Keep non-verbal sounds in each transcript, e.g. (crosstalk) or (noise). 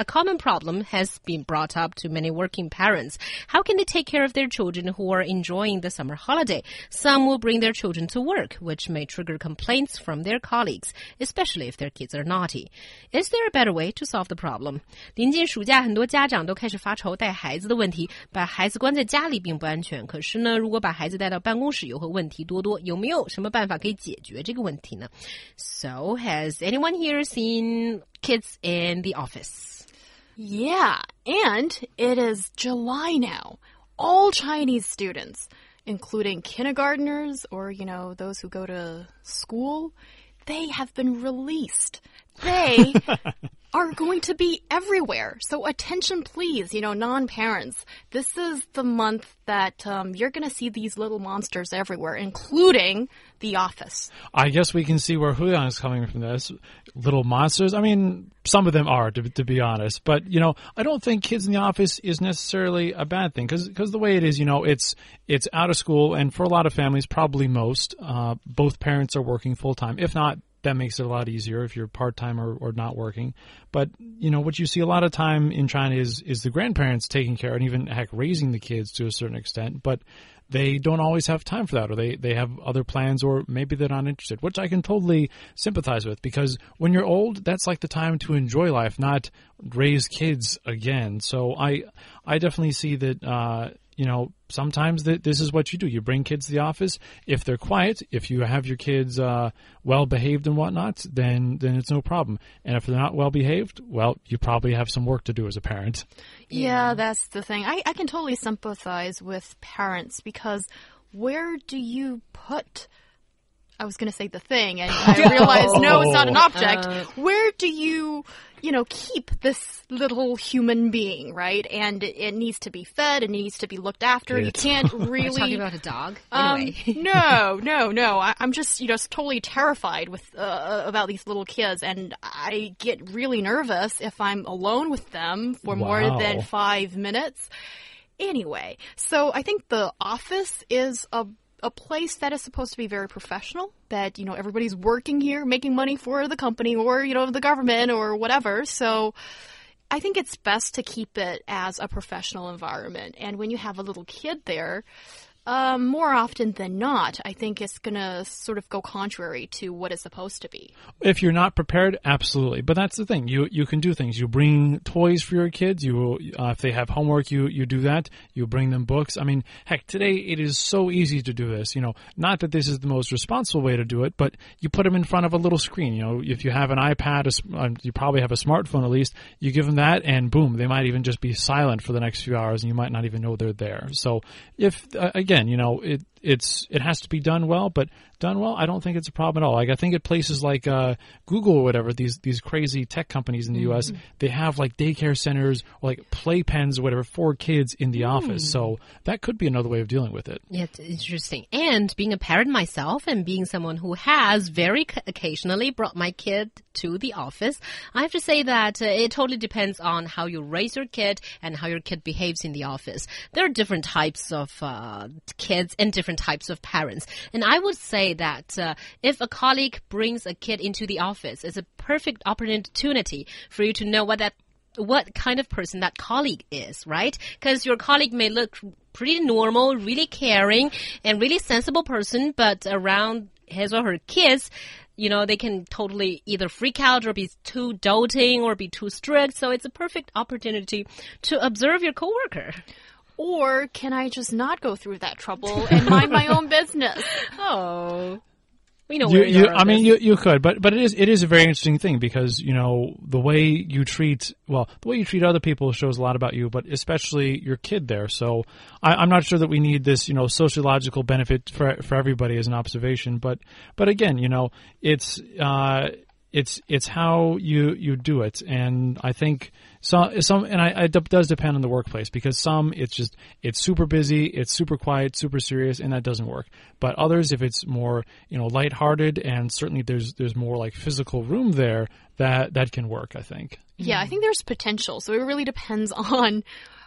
A common problem has been brought up to many working parents. How can they take care of their children who are enjoying the summer holiday? Some will bring their children to work, which may trigger complaints from their colleagues, especially if their kids are naughty. Is there a better way to solve the problem? 临近暑假，很多家长都开始发愁带孩子的问题。把孩子关在家里并不安全，可是呢，如果把孩子带到办公室，又会问题多多。有没有什么办法可以解决这个问题呢？So has anyone here seen kids in the office? Yeah, and it is July now. All Chinese students, including kindergarteners or, you know, those who go to school, they have been released. They (laughs) are going to be everywhere. So attention, please, you know, non-parents. This is the month that um, you're going to see these little monsters everywhere, including The Office. I guess we can see where Huyang is coming from this. Little monsters. I mean, some of them are, to, to be honest. But, you know, I don't think kids in the office is necessarily a bad thing because the way it is, you know, it's, it's out of school and for a lot of families, probably most, uh, both parents are working full time. If not, that makes it a lot easier if you're part time or, or not working. But you know what you see a lot of time in China is is the grandparents taking care and even heck raising the kids to a certain extent. But they don't always have time for that, or they they have other plans, or maybe they're not interested, which I can totally sympathize with because when you're old, that's like the time to enjoy life, not raise kids again. So I I definitely see that. Uh, you know, sometimes th- this is what you do. You bring kids to the office. If they're quiet, if you have your kids uh, well behaved and whatnot, then then it's no problem. And if they're not well behaved, well, you probably have some work to do as a parent. Yeah, yeah that's the thing. I, I can totally sympathize with parents because where do you put I was going to say the thing, and (laughs) I realized no, it's not an object. Uh, Where do you, you know, keep this little human being, right? And it, needs to be fed, it needs to be looked after. You can't (laughs) really. Talking about a dog, um, anyway. (laughs) no, no, no. I, am just, you know, totally terrified with uh, uh, about these little kids, and I get really nervous if I'm alone with them for wow. more than five minutes. Anyway, so I think the office is a a place that is supposed to be very professional, that, you know, everybody's working here, making money for the company or, you know, the government or whatever. So I think it's best to keep it as a professional environment. And when you have a little kid there, um, more often than not, I think it's going to sort of go contrary to what it's supposed to be. If you're not prepared, absolutely. But that's the thing. You you can do things. You bring toys for your kids. You uh, if they have homework, you you do that. You bring them books. I mean, heck, today it is so easy to do this. You know, not that this is the most responsible way to do it, but you put them in front of a little screen. You know, if you have an iPad, a, uh, you probably have a smartphone at least. You give them that, and boom, they might even just be silent for the next few hours, and you might not even know they're there. So if uh, again again, you know, it it's it has to be done well, but done well, I don't think it's a problem at all. Like I think at places like uh, Google or whatever, these these crazy tech companies in the mm-hmm. U.S., they have like daycare centers or like playpens or whatever for kids in the mm. office. So that could be another way of dealing with it. Yeah, it's interesting. And being a parent myself and being someone who has very occasionally brought my kid to the office, I have to say that uh, it totally depends on how you raise your kid and how your kid behaves in the office. There are different types of uh, kids and different types of parents, and I would say that uh, if a colleague brings a kid into the office, it's a perfect opportunity for you to know what that what kind of person that colleague is, right? Because your colleague may look pretty normal, really caring, and really sensible person, but around his or her kids, you know, they can totally either freak out or be too doting or be too strict. So it's a perfect opportunity to observe your coworker. Or can I just not go through that trouble and mind my own business? (laughs) Oh. We know you, you I mean, you, you could, but but it is it is a very interesting thing because you know the way you treat well the way you treat other people shows a lot about you, but especially your kid there. So I, am not sure that we need this you know sociological benefit for for everybody as an observation, but but again, you know, it's uh, it's it's how you you do it, and I think some some and I, it does depend on the workplace because some it's just it's super busy, it's super quiet, super serious, and that doesn't work. But others, if it's more you know lighthearted and certainly there's there's more like physical room there, that that can work. I think. Yeah, I think there's potential. So it really depends (laughs) on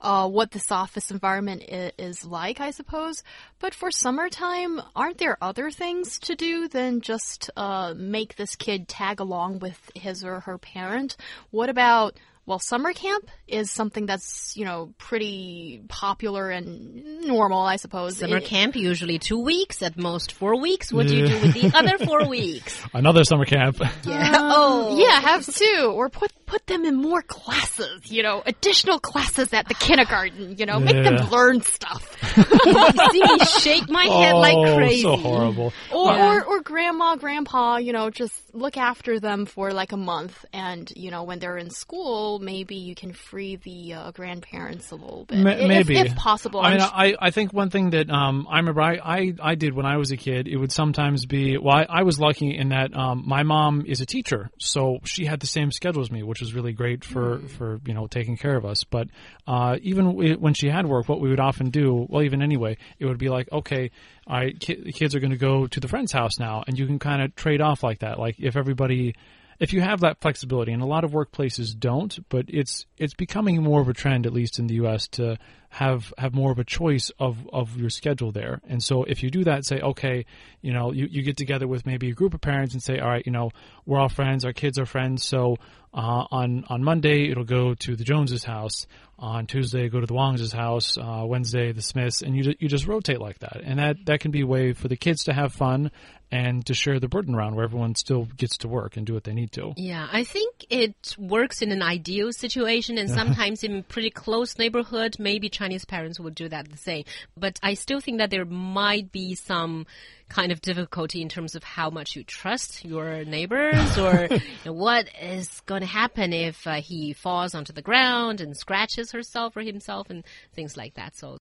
uh, what this office environment is like, I suppose. But for summertime, aren't there other things to do than just uh, make this kid tag along with his or her parent? What about well, summer camp is something that's, you know, pretty popular and normal, I suppose. Summer it, camp, usually two weeks, at most four weeks. What do you do with the other four (laughs) weeks? Another summer camp. Yeah. (laughs) Oh. Yeah, have two. Or put, put them in more classes, you know, additional classes at the kindergarten, you know, yeah. make them learn stuff. (laughs) See me shake my head oh, like crazy. so horrible. Or, yeah. or, or grandma, grandpa, you know, just look after them for like a month and, you know, when they're in school, maybe you can free the uh, grandparents a little bit, maybe if, if possible. I mean, I, I think one thing that um, I remember I, I, I did when I was a kid, it would sometimes be well, I, I was lucky in that um, my mom is a teacher, so she had the same schedule as me, which was really great for mm. for you know taking care of us. But uh, even when she had work, what we would often do, well, even anyway, it would be like, okay, I ki- kids are going to go to the friend's house now, and you can kind of trade off like that. Like if everybody if you have that flexibility, and a lot of workplaces don't, but it's it's becoming more of a trend, at least in the U.S., to have have more of a choice of of your schedule there. And so if you do that, say, okay, you know, you, you get together with maybe a group of parents and say, all right, you know, we're all friends, our kids are friends, so uh, on on Monday it'll go to the Joneses' house. On Tuesday, go to the Wong's house. Uh, Wednesday, the Smiths, and you you just rotate like that, and that that can be a way for the kids to have fun and to share the burden around where everyone still gets to work and do what they need to. Yeah, I think it works in an ideal situation and (laughs) sometimes in pretty close neighborhood, maybe Chinese parents would do that the same. But I still think that there might be some kind of difficulty in terms of how much you trust your neighbors or (laughs) you know, what is going to happen if uh, he falls onto the ground and scratches herself or himself and things like that. So